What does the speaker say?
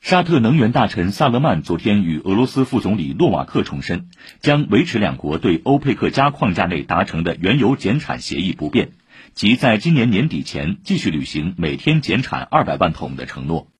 沙特能源大臣萨勒曼昨天与俄罗斯副总理诺瓦克重申，将维持两国对欧佩克加框架内达成的原油减产协议不变，即在今年年底前继续履行每天减产二百万桶的承诺。